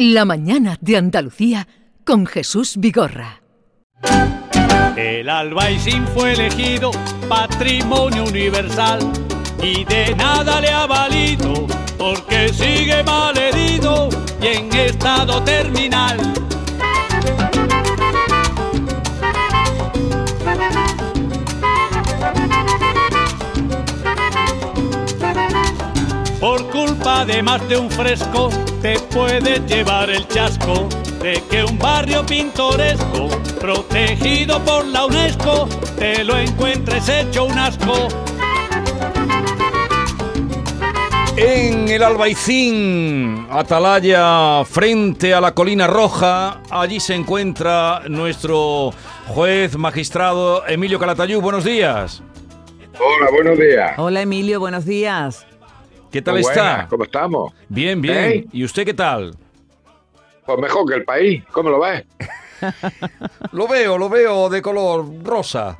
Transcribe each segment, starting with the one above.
La mañana de Andalucía con Jesús Vigorra. El albaicín fue elegido patrimonio universal y de nada le ha valido porque sigue mal herido y en estado terminal. Por culpa de más de un fresco te puedes llevar el chasco de que un barrio pintoresco protegido por la UNESCO te lo encuentres hecho un asco. En el Albaicín, Atalaya, frente a la Colina Roja, allí se encuentra nuestro juez magistrado Emilio Calatayud. Buenos días. Hola, buenos días. Hola Emilio, buenos días. ¿Qué tal está? ¿Cómo estamos? Bien, bien. ¿Eh? ¿Y usted qué tal? Pues mejor que el país. ¿Cómo lo ves? Lo veo, lo veo de color rosa.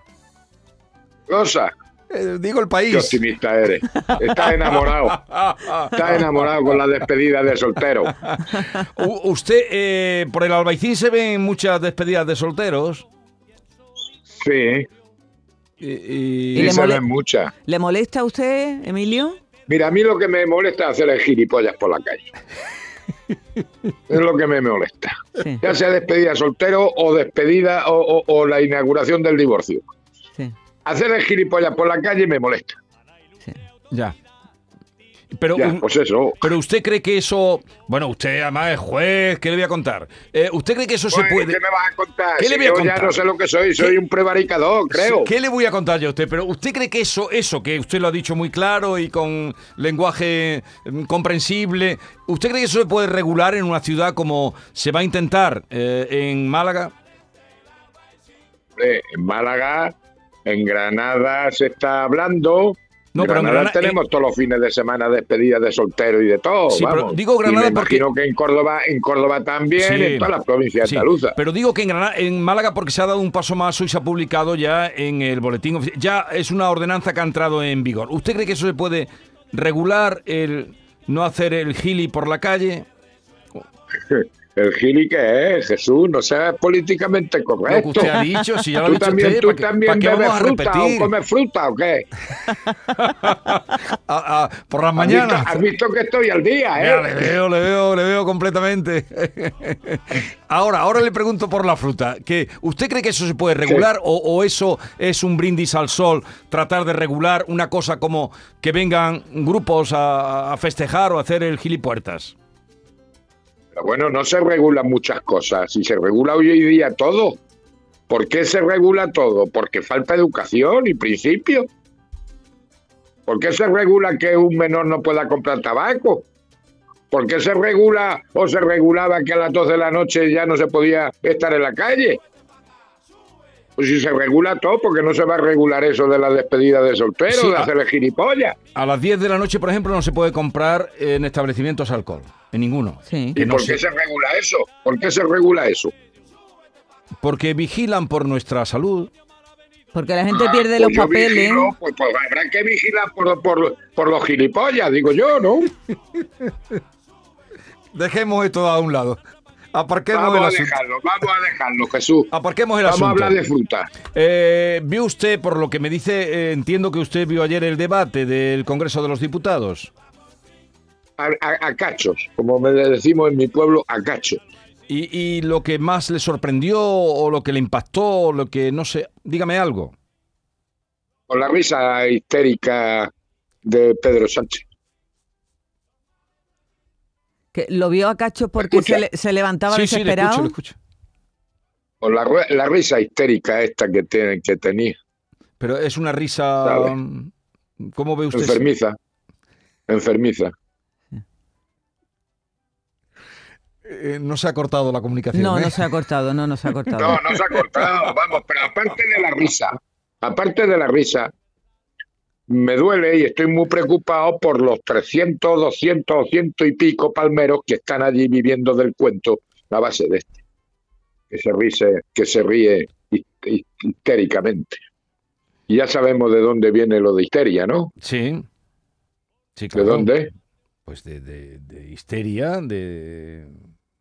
Rosa, Eh, digo el qué país. optimista eres. Estás enamorado. Estás enamorado con la despedida de soltero. U- usted, eh, por el Albaicín se ven muchas despedidas de solteros. Sí, Y, y- ¿Y y le se ven muchas. ¿Le molesta a usted, Emilio? Mira, a mí lo que me molesta es hacer el gilipollas por la calle. Es lo que me molesta. Sí, Ya sea despedida de soltero o despedida o, o- o la inauguración del divorcio. sí, Hacer el gilipollas por la calle me molesta. sí. ya. Pero, Ya, un- pues eso. pero usted cree que eso. Bueno, usted además es juez, ¿qué le voy a contar? Eh, ¿Usted cree que eso se puede.? ¿Qué me vas a contar? ¿Qué le voy a yo contar? ya no sé lo que soy, soy un prevaricador, creo. ¿Qué le voy a contar yo a usted? Pero ¿usted cree que eso, eso, que usted lo ha dicho muy claro y con lenguaje mm, comprensible, ¿usted cree que eso se puede regular en una ciudad como se va a intentar eh, en Málaga? Hombre, en Málaga, en Granada se está hablando. No, pero en Granada Granada- tenemos todos los fines de semana despedidas de soltero y de todo. Sí, pero digo Granada y me porque- imagino que en Córdoba, en Córdoba también, Sí. en todas las provincias Sí, andaluzas. pero digo que en, Granada- en Málaga porque se ha dado un paso más hoy se ha publicado ya en el boletín oficial. Ya es una ordenanza que ha entrado en vigor. ¿Usted cree que eso se puede regular el no hacer el gili por la calle? El gili que es, Jesús, no seas políticamente Lo que correcto. usted ha dicho, si ya lo ha ¿Tú dicho también, usted, tú ¿para qué- también para qué bebes fruta o comes fruta o qué? Ah, ah, por las ¿Has visto, mañanas. has visto que estoy al día, Ya, le ¿eh? veo, le veo, le veo completamente. Ahora, ahora le pregunto por la fruta. Que ¿Usted cree que eso se puede regular o, o eso es un brindis al sol? Tratar de regular una cosa como que vengan grupos a, a festejar o a hacer el gilipuertas. Bueno, no se regulan muchas cosas. Si se regula hoy día todo. ¿Por qué se regula todo? Porque falta educación y principio. ¿Por qué se regula que un menor no pueda comprar tabaco? ¿Por qué se regula o se regulaba que a las 12 de la noche ya no se podía estar en la calle? Pues si se regula todo, ¿por qué no se va a regular eso de la despedida de soltero, Sí, de hacer el gilipollas? A las 10 de la noche, por ejemplo, no se puede comprar en establecimientos alcohol. En ninguno. Sí. ¿Y no por qué se regula eso? ¿Por qué se regula eso? Porque vigilan por nuestra salud. Porque la gente Ah, pierde pues los yo papeles. vigilo, pues, pues habrá que vigilar por, por, por los gilipollas, digo yo, ¿no? Dejemos esto a un lado. Aparquemos Vamos el a dejarlo, vamos a dejarlo, Jesús. Aparquemos el Vamos a asunto. hablar de fruta. Eh, ¿Vio usted, por lo que me dice, eh, entiendo que usted vio ayer el debate del Congreso de los Diputados? A, a- a cachos, como me decimos en mi pueblo, a cachos. Y, y lo que más le sorprendió o lo que le impactó, o lo que no sé, dígame algo. Con la risa histérica de Pedro Sánchez. Que lo vio a Cacho porque se, le- se levantaba Sí, desesperado. escucho, le escucho. Con la, la risa histérica esta que, tiene, que tenía. Pero es una risa... Sabe. ¿Cómo ve usted? Enfermiza. Enfermiza. Eh, no se ha cortado la comunicación. No, ¿eh? no se ha cortado, no, no se ha cortado. No, no se ha cortado, vamos, pero aparte de la risa, aparte de la risa, me duele y estoy muy preocupado por los 300, 200 o ciento y pico palmeros que están allí viviendo del cuento a base de este, que se ríe, que se ríe his- his- histéricamente. Y ya sabemos de dónde viene lo de histeria, ¿no? Sí. Sí, ¿De dónde? Pues de, de- de histeria, de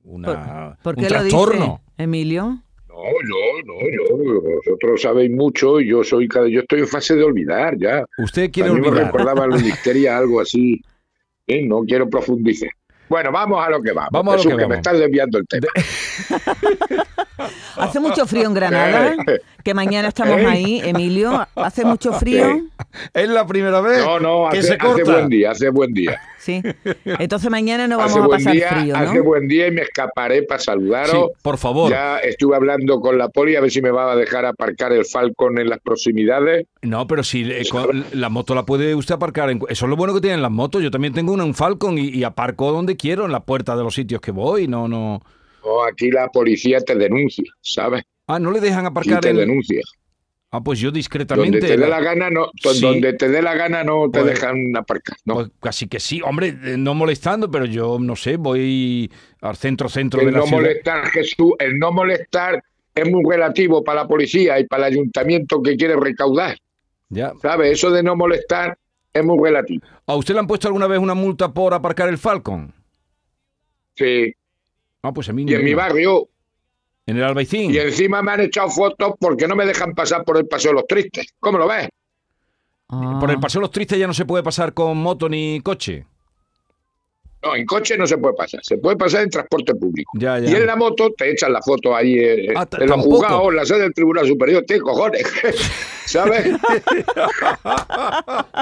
una, ¿Por un qué lo dice, trastorno. Emilio? No, yo, no, yo. Vosotros sabéis mucho y yo soy cada, yo estoy en fase de olvidar ya. Usted quiere a mí me olvidar. recordaba la histeria algo así. ¿eh? No quiero profundizar. Bueno, vamos a lo que vamos. Vamos a lo Jesús, que que, vamos. me estás desviando el tema. Hace mucho frío en Granada, que mañana estamos ¿Eh? ahí, Emilio. Hace mucho frío. Es la primera vez No, no, que hace, buen día, hace buen día. Sí. Entonces mañana no hace vamos a pasar día, frío, hace ¿no? buen día y me escaparé para saludaros. Sí, por favor. Ya estuve hablando con la poli a ver si me va a dejar aparcar el Falcon en las proximidades. No, pero si eh, con- la moto la puede usted aparcar. En, eso es lo bueno que tienen las motos. Yo también tengo una, un Falcon y, y aparco donde quiero, en la puerta de los sitios que voy. No, no. O aquí la policía te denuncia, ¿sabes? Ah, no le dejan aparcar te en. denuncia. Ah, pues yo Donde discretamente. te dé la gana, no, to- Sí. donde te dé la gana no te Pues- dejan aparcar. No. Pues casi que sí, hombre, eh, no molestando, pero yo no sé, voy al centro centro de el la no ciudad. molestar, Jesús, el no molestar es muy relativo para la policía y para el ayuntamiento que quiere recaudar. Ya. ¿Sabes? Eso de no molestar es muy relativo. ¿A usted le han puesto alguna vez una multa por aparcar el Falcon? Sí. Ah, pues a mí Y en mi barrio, En el Albaicín. y encima me han echado fotos porque no me dejan pasar por el Paseo de los Tristes. ¿Cómo lo ves? Ah. Por el Paseo Los Tristes ya no se puede pasar con moto ni coche. No, en coche no se puede pasar, se puede pasar en transporte público. Ya, ya. Y en la moto te echan la foto ahí eh, Ah, en los juzgados, en la sede del Tribunal Superior, ¿qué cojones? ¿Sabes?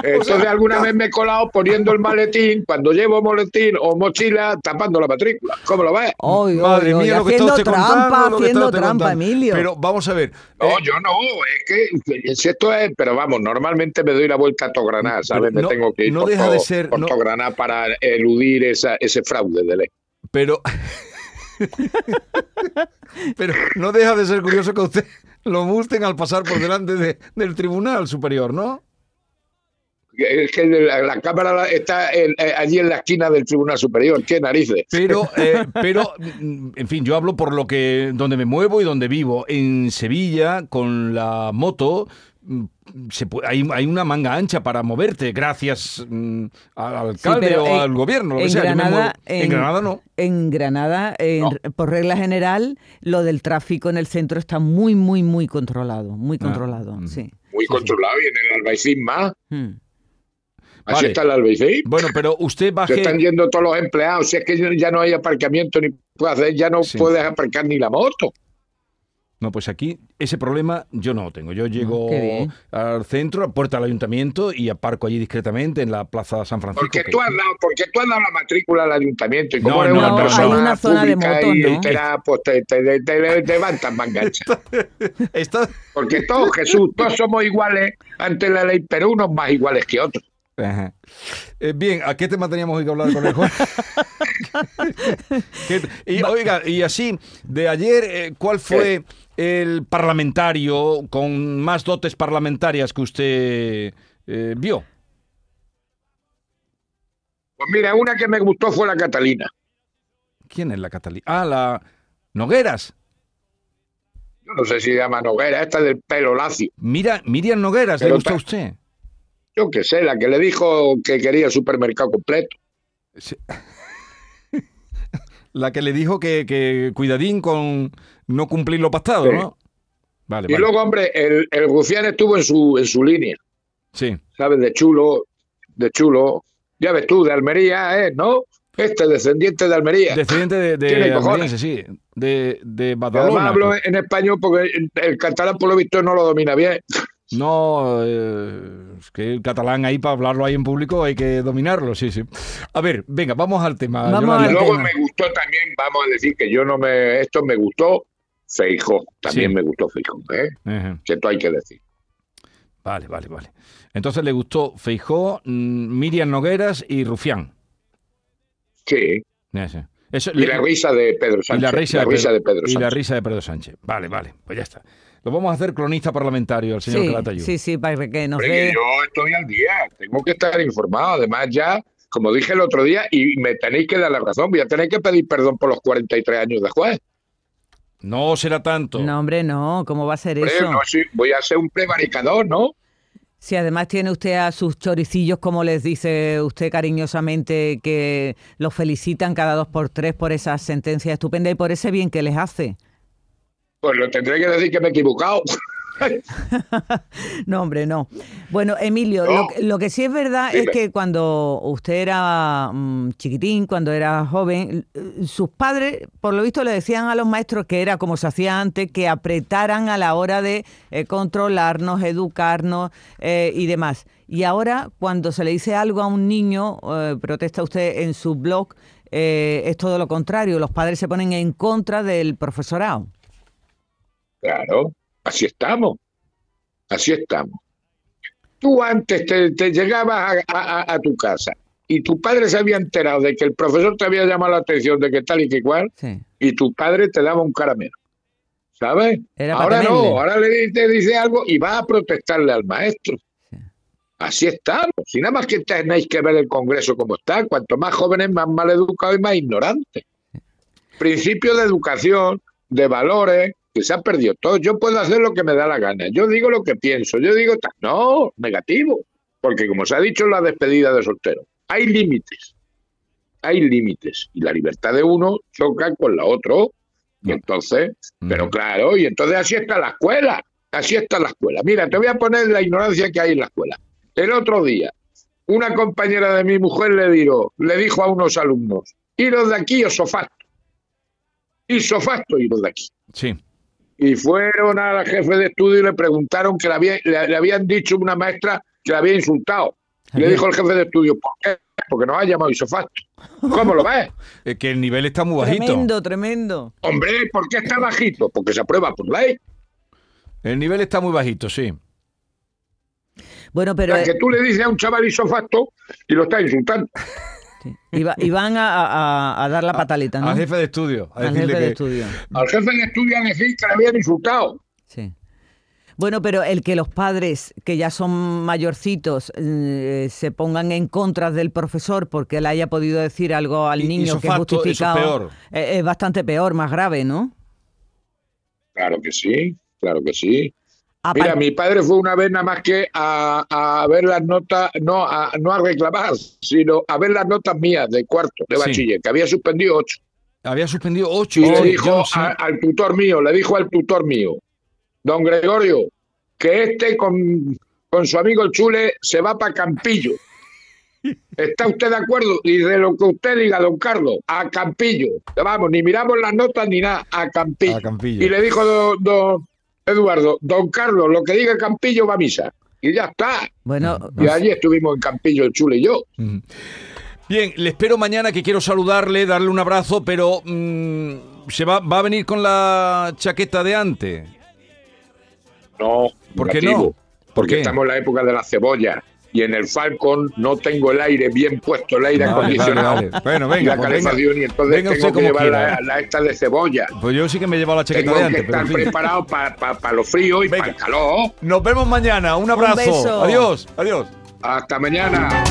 Entonces alguna vez me he colado poniendo el maletín, cuando llevo maletín o mochila, tapando la matrícula. ¿Cómo lo ves? Oy, oy, Madre oy, mía, lo que haciendo trampa, lo que haciendo trampa. Emilio. Pero vamos a ver. No, eh, yo no, es que si esto es, pero vamos, normalmente me doy la vuelta a Togranada, ¿sabes? No- me tengo que ir no por, deja de ser- por no- Togranada para eludir esa, ese fraude de ley. Pero. pero no deja de ser curioso que usted lo multen al pasar por delante de- del Tribunal Superior, ¿no? Es que la, la cámara está en- eh, allí en la esquina del Tribunal Superior, ¿qué narices? Pero, eh, pero, mm, en fin, yo hablo por lo que donde me muevo y donde vivo. En Sevilla, con la moto, se pu- hay, hay una manga ancha para moverte, gracias mm, al alcalde o en- al gobierno. lo que en sea. Granada, muevo- en, en- Granada no. En Granada, en- por regla general, lo del tráfico en el centro está muy, muy, muy controlado. Muy Ah, controlado, mm. sí. Muy controlado y en el Albaicín más. Mm. Así Vale. está el Albaicín. Bueno, pero usted Se baje. están yendo todos los empleados. Si es que ya no hay aparcamiento ni puede hacer, ya no Sí. puedes aparcar ni la moto. No, pues aquí ese problema yo no lo tengo. Yo llego Ah, bien. al centro, a puerta del ayuntamiento y aparco allí discretamente en la Plaza San Francisco. Porque que- tú has dado, porque tú has dado la matrícula al ayuntamiento y como No, eres no, una no, persona hay una zona de motos, y pues te, te, te- te- te levantan mangancha. Porque todos, Jesús, todos somos iguales ante la ley, pero unos más iguales que otros. Ajá. Eh, bien, ¿a qué tema teníamos hoy que hablar con el juez? ¿Qué- y, oiga, y así, de ayer, eh, ¿cuál fue el parlamentario con más dotes parlamentarias que usted eh, vio? Pues mira, una que me gustó fue la Catalina. ¿Quién es la Catalina? Ah, la Nogueras. Yo no sé si se llama Noguera, esta del pelo lacio. Mira, Miriam Nogueras, ¿le gusta a usted? Yo qué sé, la que le dijo que quería el supermercado completo. Sí. La que le dijo que, que cuidadín con no cumplir lo pactado, Sí. ¿no? Vale, Y vale. luego, hombre, el, el Rufián estuvo en su, en su línea, Sí. ¿sabes? De chulo, de chulo. Ya ves tú, de Almería, ¿eh? ¿No? Este descendiente de Almería. Descendiente de, de almeriense, sí. De, de Además Badalona. hablo en español porque el, el catalán, por lo visto, no lo domina bien. No, eh, es que el catalán ahí para hablarlo ahí en público hay que dominarlo, sí, sí. A ver, venga, vamos al tema. Vamos al Y luego tema. me gustó también, vamos a decir que yo no me. Esto me gustó, Feijó. También Sí. me gustó Feijó, ¿eh? Que esto hay que decir. Vale, vale, vale. Entonces le gustó Feijó, mm, Miriam Nogueras y Rufián. Sí. Eso, Y la risa de Pedro y Sánchez. la risa, de, risa Pedro, de Pedro y la Sánchez. risa de Pedro Sánchez. Vale, vale, pues ya está. Lo vamos a hacer cronista parlamentario, el señor Sí, Calatayud. sí, sí, para que nos dé... yo estoy al día, tengo que estar informado. Además, ya, como dije el otro día, y me tenéis que dar la razón, voy a tener que pedir perdón por los 43 años de juez. No será tanto. No, hombre, no, ¿cómo va a ser Hombre, eso? no, sí, voy a ser un prevaricador, ¿no? Si además tiene usted a sus choricillos, como les dice usted cariñosamente, que los felicitan cada dos por tres por esa sentencia estupenda y por ese bien que les hace. Pues lo tendré que decir que me he equivocado. no, hombre, no. Bueno, Emilio, lo, que sí es verdad es que cuando usted era mm, chiquitín, cuando era joven, sus padres, por lo visto, le decían a los maestros que era como se hacía antes, que apretaran a la hora de eh, controlarnos, educarnos eh, y demás. Y ahora, cuando se le dice algo a un niño, eh, protesta usted en su blog, es todo lo contrario, los padres se ponen en contra del profesorado. Claro, Así estamos. Así estamos. Tú antes te, llegabas a, tu casa y tu padre se había enterado de que el profesor te había llamado la atención de que tal y que cual, y tu padre te daba un caramelo. ¿Sabes? ahora no, ahora le te dice algo y va a protestarle al maestro. Así estamos. Si nada más que tenéis que ver el Congreso como está, cuanto más jóvenes, más mal educados y más ignorantes. Principio de educación, de valores, que se ha perdido todo. Yo puedo hacer lo que me da la gana. Yo digo lo que pienso. Yo digo, no, negativo. Porque como se ha dicho en la despedida de soltero, hay límites. Hay límites. Y la libertad de uno choca con la otro. Y entonces, pero claro, y entonces así está la escuela. Así está la escuela. Mira, te voy a poner la ignorancia que hay en la escuela. El otro día, una compañera de mi mujer le dijo, le dijo a unos alumnos, iros de aquí o sofasto. Y sofasto iros de aquí. Sí y fueron a la jefe de estudio y le preguntaron que le, le, habían dicho una maestra que la había insultado. le dijo el jefe de estudio, ¿por qué? Porque nos ha llamado isofacto. ¿Cómo lo ves? Es que el nivel está muy bajito. Tremendo, tremendo. Hombre, ¿por qué está bajito? Porque se aprueba por ley. El nivel está muy bajito, sí. Bueno, pero... que tú le dices a un chaval isofacto y lo estás insultando. Y, van a, dar la patalita, ¿no? Al jefe de estudio. al jefe de estudio. Al jefe de estudio a decir que le habían insultado. Sí. Bueno, pero el que los padres, que ya son mayorcitos, eh, se pongan en contra del profesor porque él haya podido decir algo al niño que es justificado, es, es bastante peor, más grave, ¿no? Claro que sí, claro que sí. Mira, mi padre fue una vez nada más que a, ver las notas, no a, no a reclamar, sino a ver las notas mías de cuarto, de bachiller, que había suspendido ocho. Había suspendido ocho. Y le dijo al tutor mío, le dijo al tutor mío, don Gregorio, que este con, con su amigo Chule se va para Campillo. ¿Está usted de acuerdo? Y de lo que usted diga, don Carlos, a Campillo. Vamos, ni miramos las notas ni nada, a Campillo. Y le dijo don, Eduardo, don Carlos, lo que diga Campillo va a misa. Y ya está. Bueno, y allí estuvimos en Campillo, el Chule y yo. Bien, le espero mañana que quiero saludarle, darle un abrazo, pero mm, ¿se va, va a venir con la chaqueta de antes? No, ¿por qué no? Porque estamos en la época de la cebolla y en el Falcon no tengo el aire bien puesto, el aire acondicionado. Bueno, venga, y la pues calefacción y entonces tengo que llevar la, esta de cebolla. Pues yo sí que me he llevado la chaqueta tengo de antes. que estar preparado para lo frío y para el calor. Nos vemos mañana. Un abrazo. adiós, adiós. Hasta mañana.